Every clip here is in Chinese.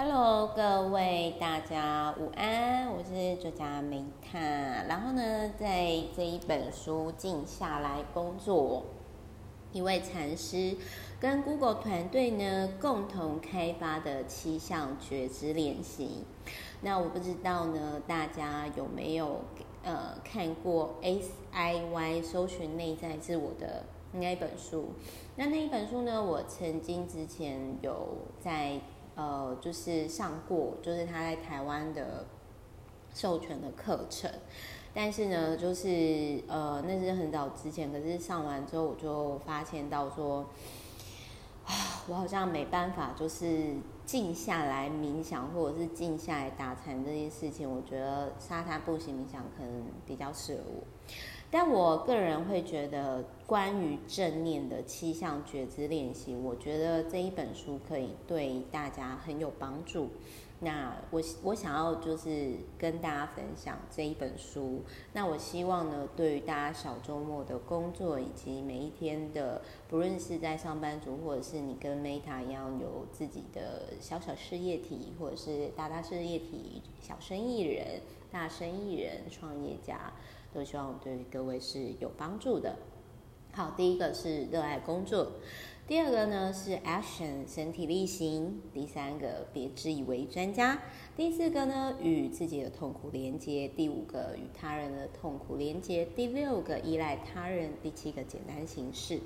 Hello，各位大家午安，我是作家梅塔。然后呢，在这一本书《静下来工作》，一位禅师跟 Google 团队呢共同开发的七项觉知练习。那我不知道呢，大家有没有呃看过 S I Y 搜寻内在自我的那一本书？那那一本书呢，我曾经之前有在。呃，就是上过，就是他在台湾的授权的课程，但是呢，就是呃，那是很早之前，可是上完之后，我就发现到说，啊，我好像没办法，就是静下来冥想，或者是静下来打禅这件事情，我觉得沙滩步行冥想可能比较适合我。但我个人会觉得，关于正念的七项觉知练习，我觉得这一本书可以对大家很有帮助。那我我想要就是跟大家分享这一本书。那我希望呢，对于大家小周末的工作以及每一天的，不论是在上班族，或者是你跟 Meta 一样有自己的小小事业体，或者是大大事业体、小生意人、大生意人、创业家。都希望对各位是有帮助的。好，第一个是热爱工作，第二个呢是 action 身体力行，第三个别自以为专家，第四个呢与自己的痛苦连接，第五个与他人的痛苦连接，第六个依赖他人，第七个简单形式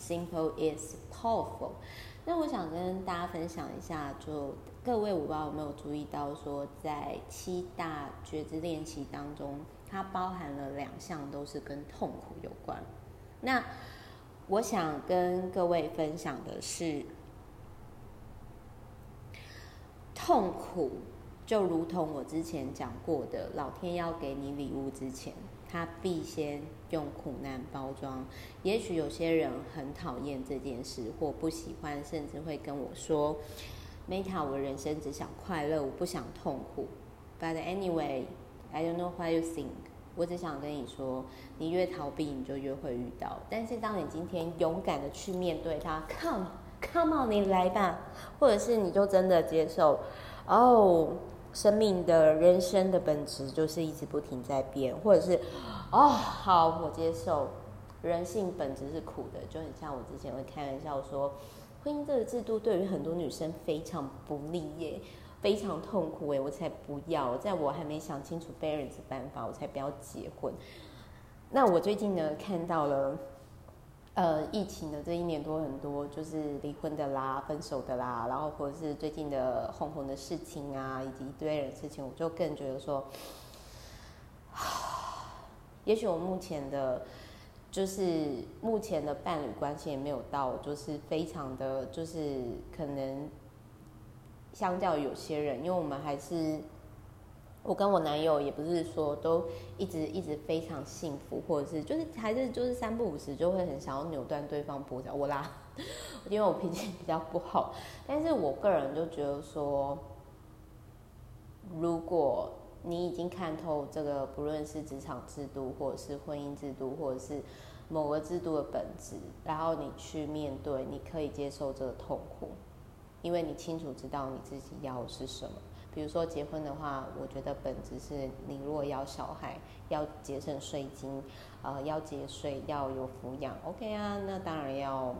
，simple is powerful。那我想跟大家分享一下，就各位我不知道有没有注意到说，在七大觉知练习当中。它包含了两项，都是跟痛苦有关。那我想跟各位分享的是，痛苦就如同我之前讲过的，老天要给你礼物之前，他必先用苦难包装。也许有些人很讨厌这件事，或不喜欢，甚至会跟我说：“Meta，我人生只想快乐，我不想痛苦。” But anyway。I don't know why you think。我只想跟你说，你越逃避，你就越会遇到。但是当你今天勇敢的去面对它，Come，Come on，你来吧。或者是你就真的接受，哦、生命的人生的本质就是一直不停在变。或者是，哦、好，我接受，人性本质是苦的，就很像我之前会开玩笑说，婚姻这个制度对于很多女生非常不利耶。非常痛苦诶，我才不要！在我还没想清楚 balance 办法，我才不要结婚。那我最近呢，看到了，呃，疫情的这一年多很多，就是离婚的啦、分手的啦，然后或者是最近的红红的事情啊，以及一堆人事情，我就更觉得说，也许我目前的，就是目前的伴侣关系也没有到，就是非常的，就是可能。相较有些人，因为我们还是，我跟我男友也不是说都一直一直非常幸福，或者是就是还是就是三不五时就会很想要扭断对方脖子，我啦，因为我脾气比较不好，但是我个人就觉得说，如果你已经看透这个，不论是职场制度，或者是婚姻制度，或者是某个制度的本质，然后你去面对，你可以接受这个痛苦。因为你清楚知道你自己要的是什么，比如说结婚的话，我觉得本质是你如果要小孩，要节省税金，呃，要节税，要有抚养，OK 啊，那当然要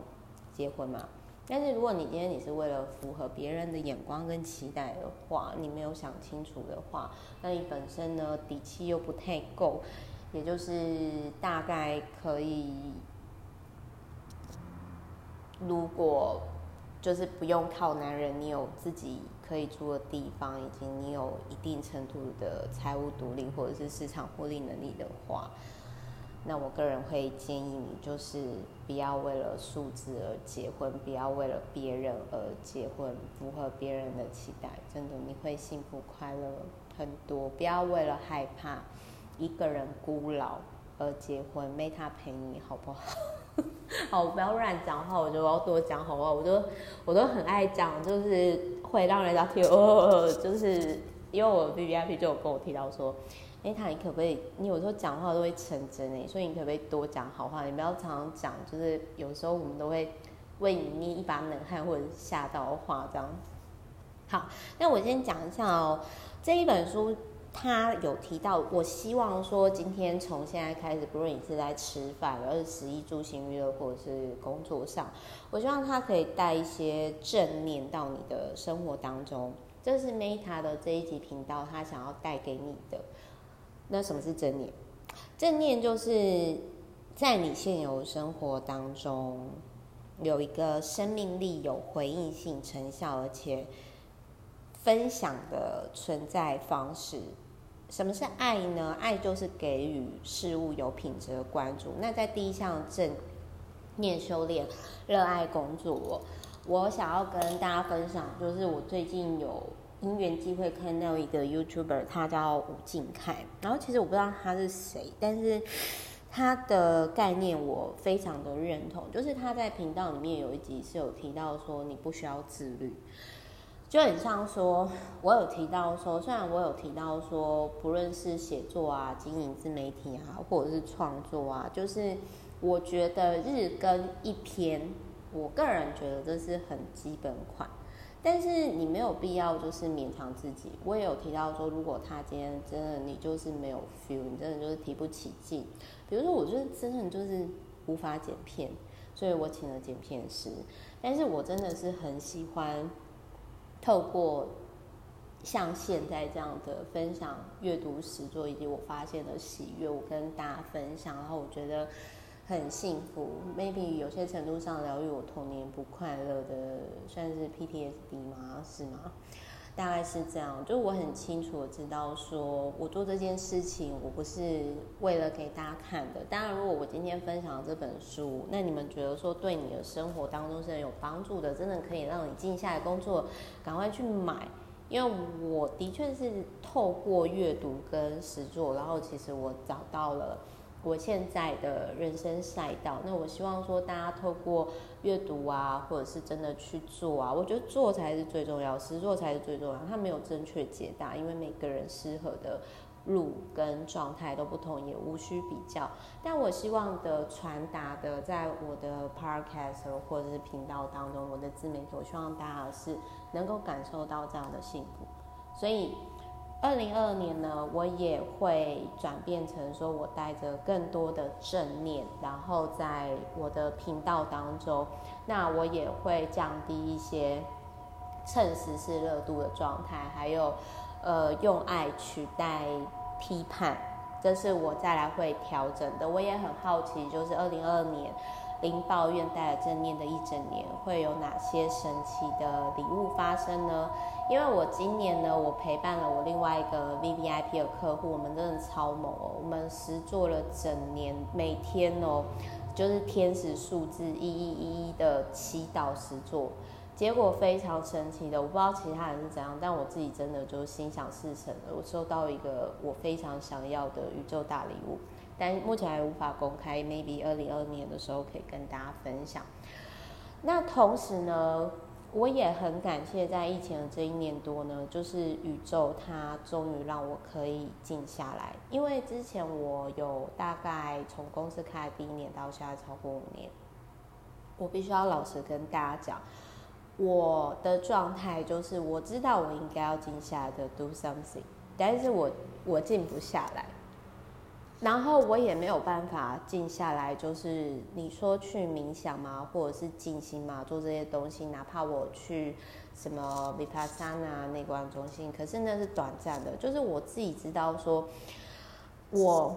结婚嘛。但是如果你今天你是为了符合别人的眼光跟期待的话，你没有想清楚的话，那你本身呢底气又不太够，也就是大概可以，如果。就是不用靠男人，你有自己可以住的地方，以及你有一定程度的财务独立或者是市场获利能力的话，那我个人会建议你，就是不要为了数字而结婚，不要为了别人而结婚，符合别人的期待，真的你会幸福快乐很多。不要为了害怕一个人孤老而结婚，没他陪你好不好？好，不要乱讲话，我就要多讲好话。我都我都很爱讲，就是会让人家听。哦，就是因为我 V V I P 就有跟我提到说，哎，他你可不可以？你有时候讲话都会成真诶，所以你可不可以多讲好话？你不要常常讲，就是有时候我们都会为你捏一把冷汗或者吓到话这样。好，那我先讲一下哦，这一本书。他有提到，我希望说，今天从现在开始，不论你是在吃饭，而是十一住行娱乐，或者是工作上，我希望他可以带一些正念到你的生活当中。这是 Meta 的这一集频道，他想要带给你的。那什么是正念？正念就是在你现有生活当中有一个生命力、有回应性、成效，而且分享的存在方式。什么是爱呢？爱就是给予事物有品质的关注。那在第一项正念修炼，热爱工作，我想要跟大家分享，就是我最近有因缘机会看到一个 YouTuber，他叫吴敬凯。然后其实我不知道他是谁，但是他的概念我非常的认同。就是他在频道里面有一集是有提到说，你不需要自律。就很像说，我有提到说，虽然我有提到说，不论是写作啊、经营自媒体啊，或者是创作啊，就是我觉得日更一篇，我个人觉得这是很基本款。但是你没有必要就是勉强自己。我也有提到说，如果他今天真的你就是没有 feel，你真的就是提不起劲。比如说，我就是真的就是无法剪片，所以我请了剪片师。但是我真的是很喜欢。透过像现在这样的分享、阅读、写作以及我发现的喜悦，我跟大家分享，然后我觉得很幸福。Maybe 有些程度上疗愈我童年不快乐的，算是 PTSD 吗？是吗？大概是这样，就我很清楚知道，说我做这件事情，我不是为了给大家看的。当然，如果我今天分享这本书，那你们觉得说对你的生活当中是很有帮助的，真的可以让你静下来工作，赶快去买。因为我的确是透过阅读跟实作，然后其实我找到了。我现在的人生赛道，那我希望说大家透过阅读啊，或者是真的去做啊，我觉得做才是最重要，实做才是最重要。它没有正确解答，因为每个人适合的路跟状态都不同，也无需比较。但我希望的传达的，在我的 podcast 或者是频道当中，我的自媒体，我希望大家是能够感受到这样的幸福，所以。二零二二年呢，我也会转变成说，我带着更多的正念，然后在我的频道当中，那我也会降低一些蹭时事热度的状态，还有呃用爱取代批判，这是我再来会调整的。我也很好奇，就是二零二二年零抱怨带来正念的一整年，会有哪些神奇的礼物发生呢？因为我今年呢，我陪伴了我另外一个 VVIP 的客户，我们真的超猛哦！我们实做了整年，每天哦，就是天使数字一一一一的祈祷实做，结果非常神奇的，我不知道其他人是怎样，但我自己真的就心想事成了，我收到一个我非常想要的宇宙大礼物，但目前还无法公开，maybe 二零二二年的时候可以跟大家分享。那同时呢，我也很感谢，在疫情的这一年多呢，就是宇宙它终于让我可以静下来。因为之前我有大概从公司开第一年到现在超过五年，我必须要老实跟大家讲，我的状态就是我知道我应该要静下来的 do something，但是我我静不下来。然后我也没有办法静下来，就是你说去冥想嘛，或者是静心嘛，做这些东西，哪怕我去什么 Vipassana 内观中心，可是那是短暂的。就是我自己知道说，我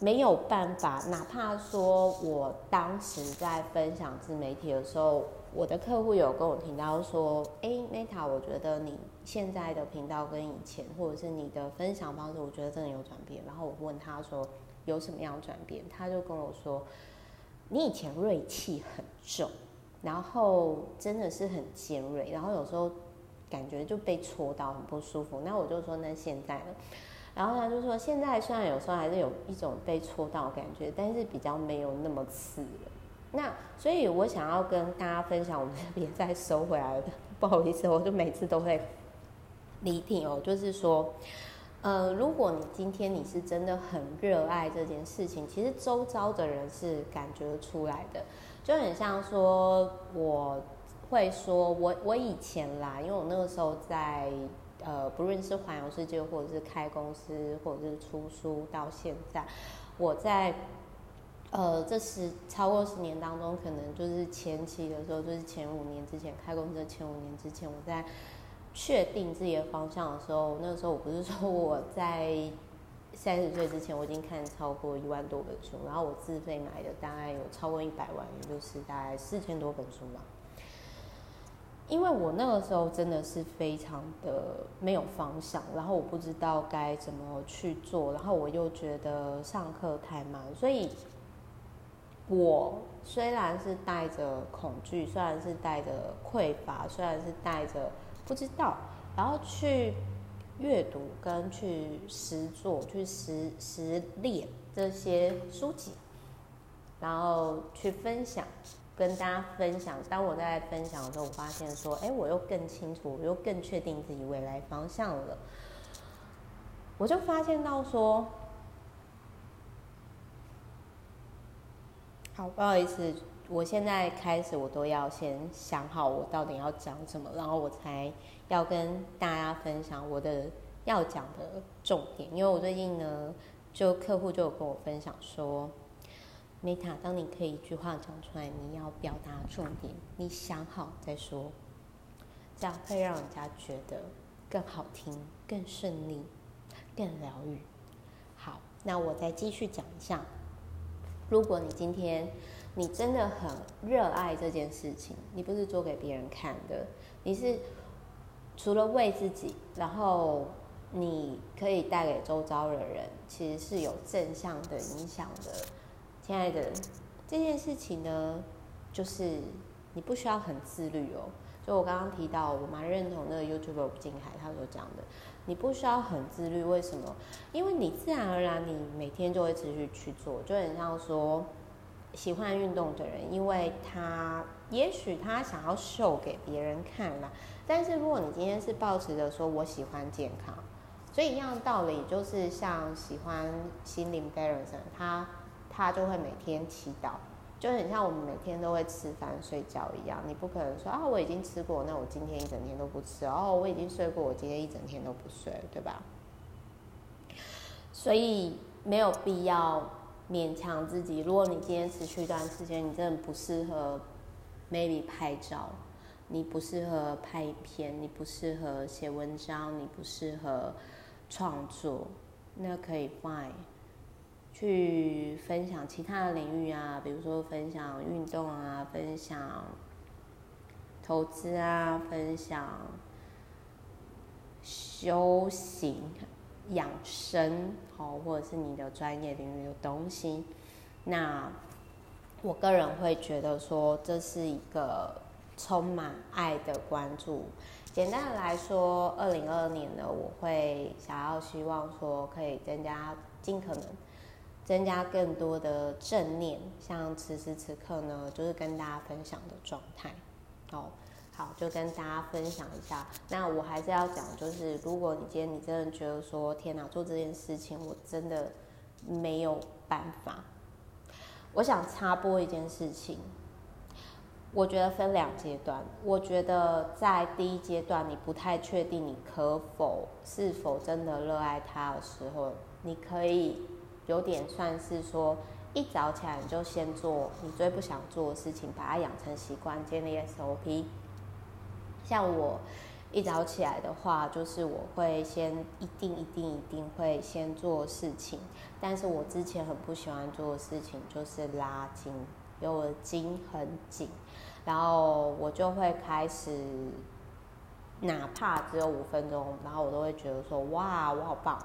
没有办法，哪怕说我当时在分享自媒体的时候，我的客户有跟我提到说，哎，Meta，我觉得你现在的频道跟以前，或者是你的分享方式，我觉得真的有转变。然后我问他说，有什么样转变？他就跟我说，你以前锐气很重，然后真的是很尖锐，然后有时候感觉就被戳到很不舒服。那我就说，那现在呢？然后他就说，现在虽然有时候还是有一种被戳到感觉，但是比较没有那么刺了。那所以，我想要跟大家分享，我们这边再收回来的，不好意思，我就每次都会离题哦。就是说，呃，如果你今天你是真的很热爱这件事情，其实周遭的人是感觉出来的，就很像说我会说我我以前啦，因为我那个时候在呃，不论是环游世界，或者是开公司，或者是出书，到现在，我在呃这十超过十年当中，可能就是前期的时候，就是前五年之前开公司前五年之前，我在确定自己的方向的时候，那个时候我不是说我在。三十岁之前，我已经看超过一万多本书，然后我自费买的大概有超过一百万，也就是大概四千多本书嘛。因为我那个时候真的是非常的没有方向，然后我不知道该怎么去做，然后我又觉得上课太慢，所以，我虽然是带着恐惧，虽然是带着匮乏，虽然是带着不知道，然后去。阅读跟去实作、去实实练这些书籍，然后去分享，跟大家分享。当我在分享的时候，我发现说，哎，我又更清楚，我又更确定自己未来方向了。我就发现到说，好，不好意思，我现在开始，我都要先想好我到底要讲什么，然后我才。要跟大家分享我的要讲的重点，因为我最近呢，就客户就有跟我分享说，Meta，当你可以一句话讲出来，你要表达重点，你想好再说，这样会让人家觉得更好听、更顺利、更疗愈。好，那我再继续讲一下，如果你今天你真的很热爱这件事情，你不是做给别人看的，你是。除了为自己，然后你可以带给周遭的人，其实是有正向的影响的。亲爱的，这件事情呢，就是你不需要很自律哦。就我刚刚提到，我蛮认同那个 YouTuber 吴敬海他所讲的，你不需要很自律。为什么？因为你自然而然，你每天就会持续去做，就很像说喜欢运动的人，因为他也许他想要秀给别人看嘛。但是如果你今天是抱持着说我喜欢健康，所以一样道理就是像喜欢心灵 balance，他他就会每天祈祷，就很像我们每天都会吃饭睡觉一样。你不可能说啊，我已经吃过，那我今天一整天都不吃哦，我已经睡过，我今天一整天都不睡，对吧？所以没有必要勉强自己。如果你今天持续一段时间，你真的不适合 maybe 拍照。你不适合拍片，你不适合写文章，你不适合创作，那可以 fine，去分享其他的领域啊，比如说分享运动啊，分享投资啊，分享修行养生，好，或者是你的专业领域的东西。那我个人会觉得说，这是一个。充满爱的关注。简单的来说，二零二二年呢，我会想要希望说，可以增加尽可能增加更多的正念，像此时此刻呢，就是跟大家分享的状态。哦，好，就跟大家分享一下。那我还是要讲，就是如果你今天你真的觉得说，天哪，做这件事情我真的没有办法。我想插播一件事情。我觉得分两阶段。我觉得在第一阶段，你不太确定你可否是否真的热爱它的时候，你可以有点算是说，一早起来你就先做你最不想做的事情，把它养成习惯，建立 SOP。像我一早起来的话，就是我会先一定一定一定会先做事情，但是我之前很不喜欢做的事情就是拉筋。因为我的筋很紧，然后我就会开始，哪怕只有五分钟，然后我都会觉得说哇，我好棒，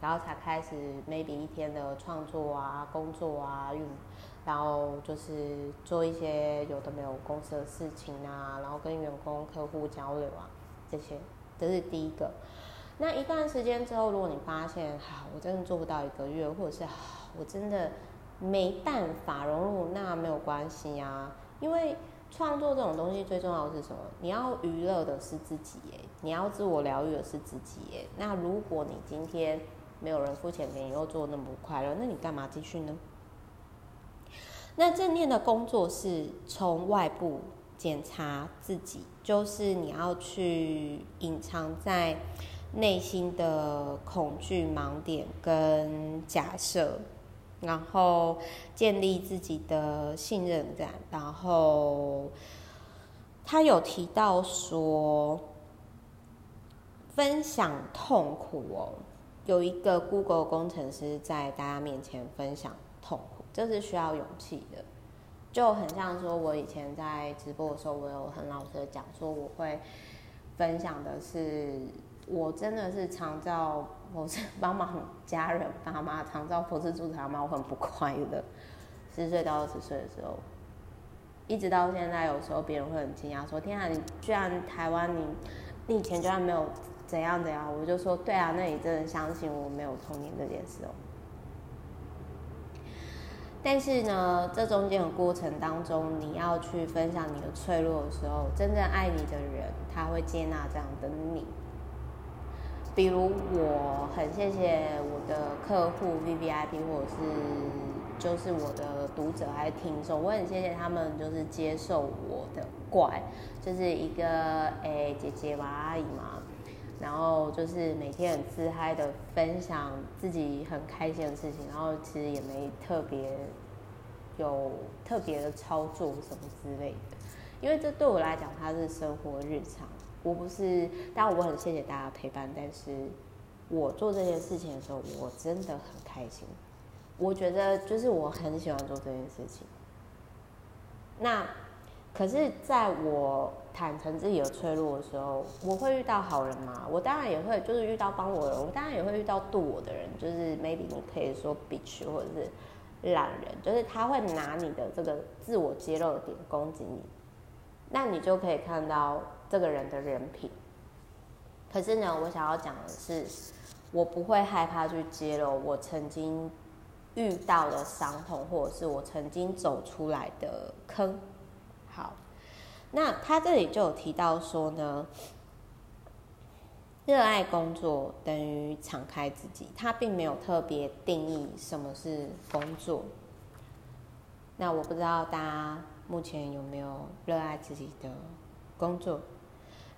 然后才开始 maybe 一天的创作啊、工作啊，运，然后就是做一些有的没有公司的事情啊，然后跟员工、客户交流啊，这些，这是第一个。那一段时间之后，如果你发现哈，我真的做不到一个月，或者是我真的。没办法融入，那没有关系呀，因为创作这种东西最重要的是什么？你要娱乐的是自己耶，你要自我疗愈的是自己耶。那如果你今天没有人付钱给你，又做那么快乐，那你干嘛继续呢？那正念的工作是从外部检查自己，就是你要去隐藏在内心的恐惧盲点跟假设，然后建立自己的信任感。然后他有提到说，分享痛苦哦，有一个 Google 工程师在大家面前分享痛苦，这是需要勇气的。就很像说，我以前在直播的时候，我有很老实的讲说，我会分享的是，我真的是常照，我是帮忙家人爸妈常照不是助产妈，我很不快乐。十岁到二十岁的时候，一直到现在，有时候别人会很惊讶说：“天啊，你居然台湾你你以前居然没有怎样怎样。”我就说：“对啊，那你真的相信我没有童年这件事哦。”但是呢，这中间的过程当中，你要去分享你的脆弱的时候，真正爱你的人，他会接纳这样的你。比如，我很谢谢我的客户 VVIP，或者是就是我的读者还是听众，我很谢谢他们，就是接受我的怪，就是一个诶姐姐嘛，阿姨嘛，然后就是每天很自嗨的分享自己很开心的事情，然后其实也没特别有特别的操作什么之类的，因为这对我来讲它是生活日常，我不是，当然我很谢谢大家陪伴，但是我做这件事情的时候，我真的很开心，我觉得就是我很喜欢做这件事情。那可是在我坦诚自己有脆弱的时候，我会遇到好人吗？我当然也会，就是遇到帮我的人，我当然也会遇到度我的人，就是 maybe 你可以说 bitch 或者是懒人，就是他会拿你的这个自我揭露的点攻击你，那你就可以看到这个人的人品。可是呢，我想要讲的是，我不会害怕去揭露我曾经遇到的伤痛，或者是我曾经走出来的坑。好，那他这里就有提到说呢，热爱工作等于敞开自己，他并没有特别定义什么是工作。那我不知道大家目前有没有热爱自己的工作？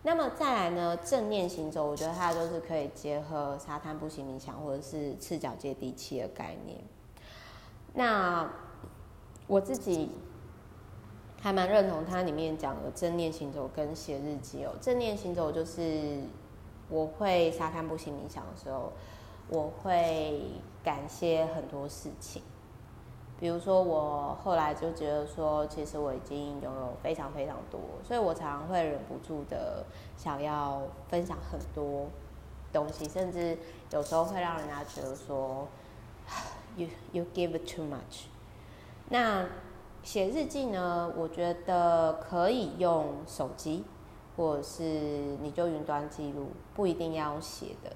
那么再来呢，正念行走，我觉得它都是可以结合沙滩步行冥想，或者是赤脚接地气的概念。那我自己。还蛮认同它里面讲的正念行走跟写日记哦。正念行走就是我会沙滩步行冥想的时候，我会感谢很多事情。比如说，我后来就觉得说，其实我已经拥有非常非常多，所以我常常会忍不住的想要分享很多东西，甚至有时候会让人家觉得说，you you give too much。那写日记呢，我觉得可以用手机，或者是你就云端记录，不一定要用写的。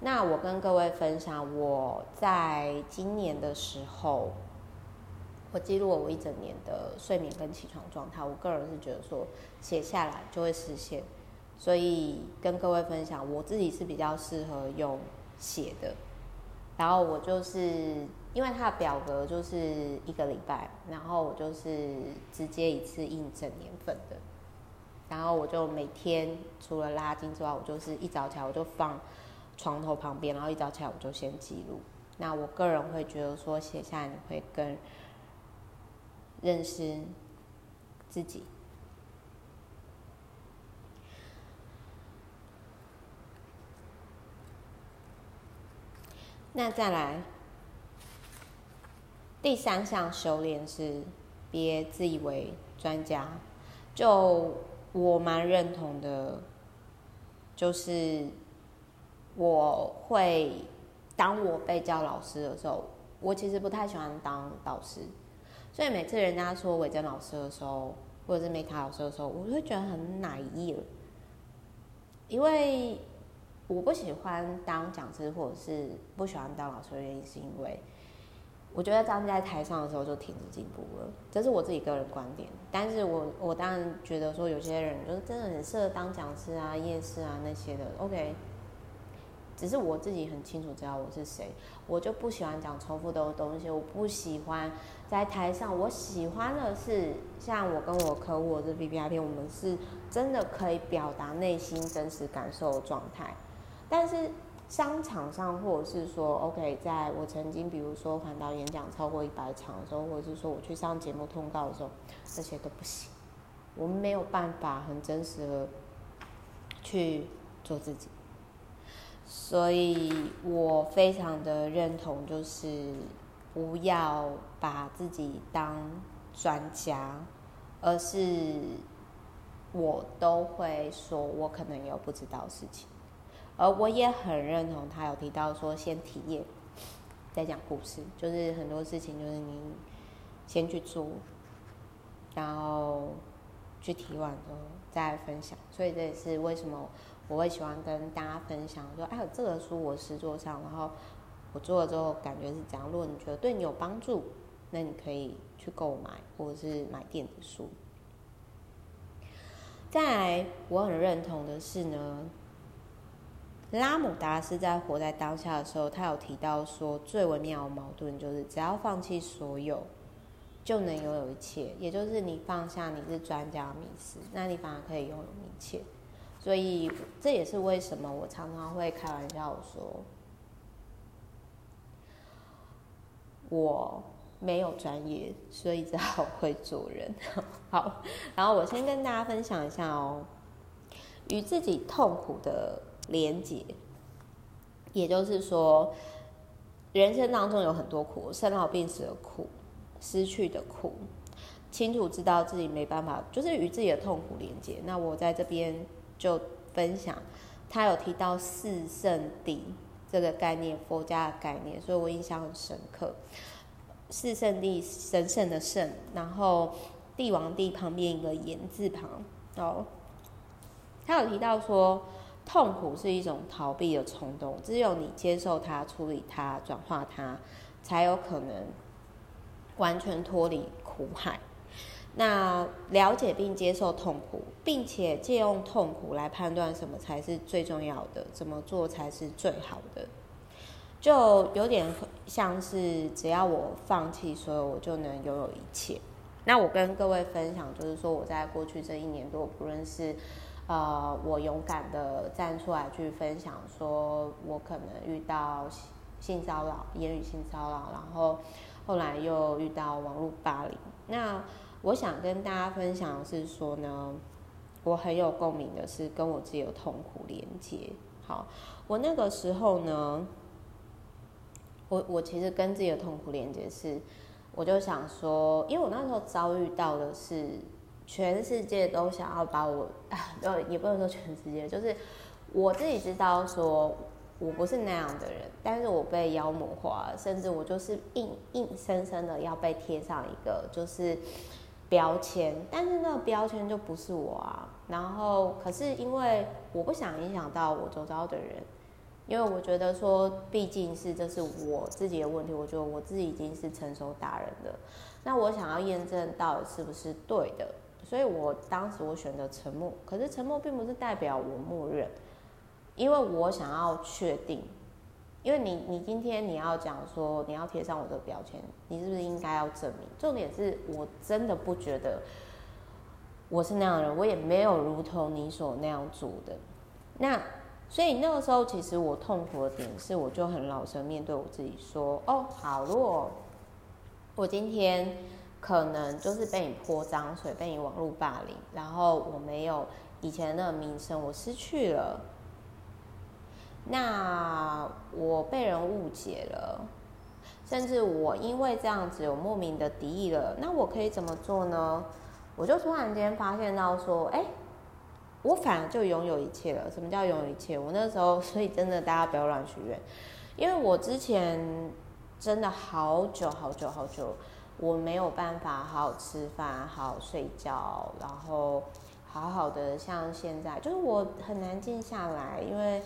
那我跟各位分享，我在今年的时候，我记录了我一整年的睡眠跟起床状态。我个人是觉得说，写下来就会实现，所以跟各位分享，我自己是比较适合用写的。然后我就是。因为它的表格就是一个礼拜，然后我就是直接一次印整年份的，然后我就每天除了拉筋之外，我就是一早起来我就放床头旁边，然后一早起来我就先记录。那我个人会觉得说，写下来你会更认识自己。那再来。第三项修炼是别自以为专家，就我蛮认同的，就是我会当我被叫老师的时候，我其实不太喜欢当导师，所以每次人家说伟珍老师的时候，或者是梅卡老师的时候，我会觉得很 naive，因为我不喜欢当讲师，或者是不喜欢当老师的原因是因为。我觉得站在台上的时候就停止进步了，这是我自己个人观点。但是我我当然觉得说有些人就是真的很适合当讲师啊、夜市啊那些的。OK，只是我自己很清楚知道我是谁，我就不喜欢讲重复的东西，我不喜欢在台上，我喜欢的是像我跟我客户或者 VVIP，我们是真的可以表达内心真实感受的状态。但是商场上，或者是说，OK，在我曾经比如说环岛演讲超过一百场的时候，或者是说我去上节目通告的时候，这些都不行，我们没有办法很真实的去做自己。所以我非常的认同，就是不要把自己当专家，而是我都会说，我可能有不知道事情，而我也很认同他有提到说，先体验再讲故事，就是很多事情就是你先去做，然后去体完之后再分享，所以这也是为什么。我会喜欢跟大家分享说，哎，这个书我实做上，然后我做了之后感觉是这样。如果你觉得对你有帮助，那你可以去购买或者是买电子书。再来，我很认同的是呢，拉姆达斯在活在当下的时候，他有提到说，最微妙的矛盾就是，只要放弃所有，就能拥有一切。也就是你放下你是专家的迷思，那你反而可以拥有一切。所以这也是为什么我常常会开玩笑说，我没有专业，所以只好会做人。好，然后我先跟大家分享一下哦，与自己痛苦的连结，也就是说，人生当中有很多苦，生老病死的苦，失去的苦，清楚知道自己没办法，就是与自己的痛苦连接。那我在这边。就分享，他有提到四圣地这个概念，佛家的概念，所以我印象很深刻。四圣地，神圣的圣，然后帝王帝旁边一个言字旁哦。他有提到说，痛苦是一种逃避的冲动，只有你接受它、处理它、转化它，才有可能完全脱离苦海。那了解并接受痛苦，并且借用痛苦来判断什么才是最重要的，怎么做才是最好的，就有点像是只要我放弃所有，我就能拥有一切。那我跟各位分享，就是说我在过去这一年多，不论是呃，我勇敢的站出来去分享，说我可能遇到性骚扰、言语性骚扰，然后后来又遇到网络霸凌，那。我想跟大家分享的是说呢，我很有共鸣的是跟我自己的痛苦连接。好，我那个时候呢，我我其实跟自己的痛苦连接是，我就想说，因为我那时候遭遇到的是全世界都想要把我，呃，也不能说全世界，就是我自己知道说我不是那样的人，但是我被妖魔化，甚至我就是硬硬生生的要被贴上一个就是。标签，但是那个标签就不是我啊。然后，可是因为我不想影响到我周遭的人，因为我觉得说，毕竟是这是我自己的问题，我觉得我自己已经是成熟大人了。那我想要验证到底是不是对的，所以我当时我选择沉默。可是沉默并不是代表我默认，因为我想要确定。因为你，你今天你要讲说你要贴上我的标签，你是不是应该要证明？重点是我真的不觉得我是那样的人，我也没有如同你所那样做的。那所以那个时候，其实我痛苦的点是，我就很老实面对我自己说：哦，好，如果我今天可能就是被你泼脏水，被你网络霸凌，然后我没有以前的那个名声，我失去了。那我被人误解了，甚至我因为这样子有莫名的敌意了。那我可以怎么做呢？我就突然间发现到说，哎，我反而就拥有一切了。什么叫拥有一切？我那时候，所以真的大家不要乱许愿，因为我之前真的好久好久好久，我没有办法好好吃饭、好好睡觉，然后好好的像现在，就是我很难静下来，因为。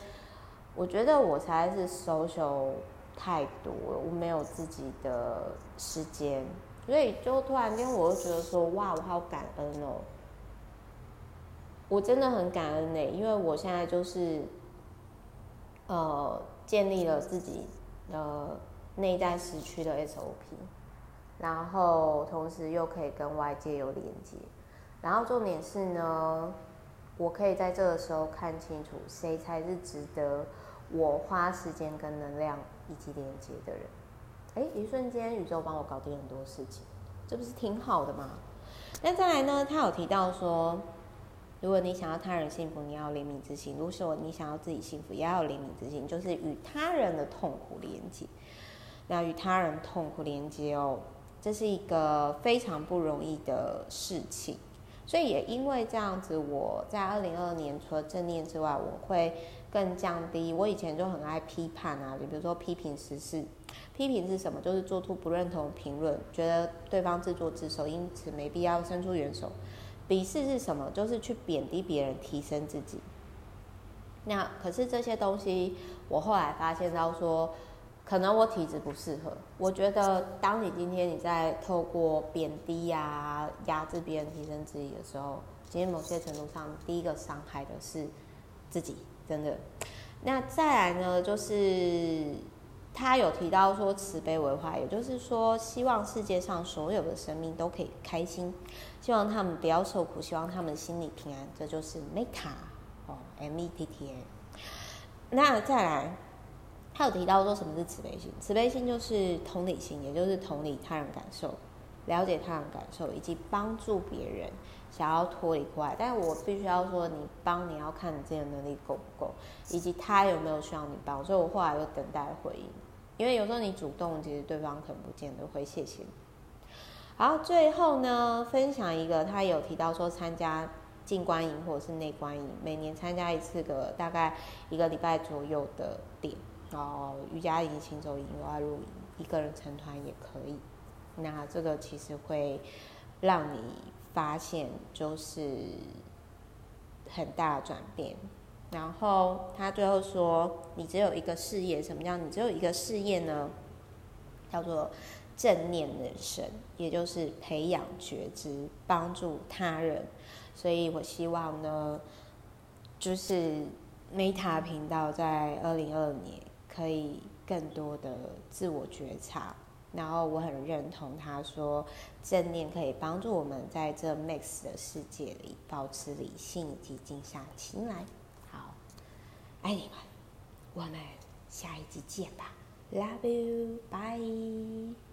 我觉得我才是 social 太多了，我没有自己的时间，所以就突然间我就觉得说，哇，我好感恩哦！我真的很感恩呢，因为我现在就是，呃建立了自己呃内在时区的 SOP，然后同时又可以跟外界有连接，然后重点是呢，我可以在这个时候看清楚谁才是值得我花时间跟能量以及连接的人。哎，一瞬间宇宙帮我搞定很多事情，这不是挺好的吗？那再来呢，他有提到说。如果你想要他人幸福，你要怜悯之心；如果说你想要自己幸福，也要怜悯之心，就是与他人的痛苦连接。那与他人痛苦连接哦，这是一个非常不容易的事情。所以也因为这样子，我在二零二二年除了正念之外，我会更降低。我以前就很爱批判啊，你比如说批评时事，批评是什么？就是做出不认同评论，觉得对方自作自受，因此没必要伸出援手。鄙视是什么？就是去贬低别人，提升自己。那可是这些东西，我后来发现到说，可能我体质不适合。我觉得，当你今天你在透过贬低呀、压制别人、提升自己的时候，其实某些程度上，第一个伤害的是自己，真的。那再来呢，就是。他有提到说慈悲为怀，也就是说，希望世界上所有的生命都可以开心，希望他们不要受苦，希望他们心里平安，这就是 meta 哦，M E T T A。那再来，他有提到说什么是慈悲心？慈悲心就是同理心，也就是同理他人感受，了解他人感受，以及帮助别人想要脱离苦海。但是我必须要说，你帮你要看你自己的能力够不够，以及他有没有需要你帮。所以我后来就等待回应。因为有时候你主动，其实对方可能不见得会谢谢你。好，最后呢，分享一个，他有提到说参加静观营或者是内观营，每年参加一次个大概一个礼拜左右的点，然后瑜伽营、行走营、有爱露营，一个人成团也可以。那这个其实会让你发现就是很大的转变。然后他最后说：“你只有一个事业，什么叫你只有一个事业呢？叫做正念人生，也就是培养觉知，帮助他人。所以我希望呢，就是 Meta 频道在二零二二年可以更多的自我觉察。然后我很认同他说，正念可以帮助我们在这 mix 的世界里保持理性以及静下心来。”好爱你们，我们下一集见吧，Love you，bye。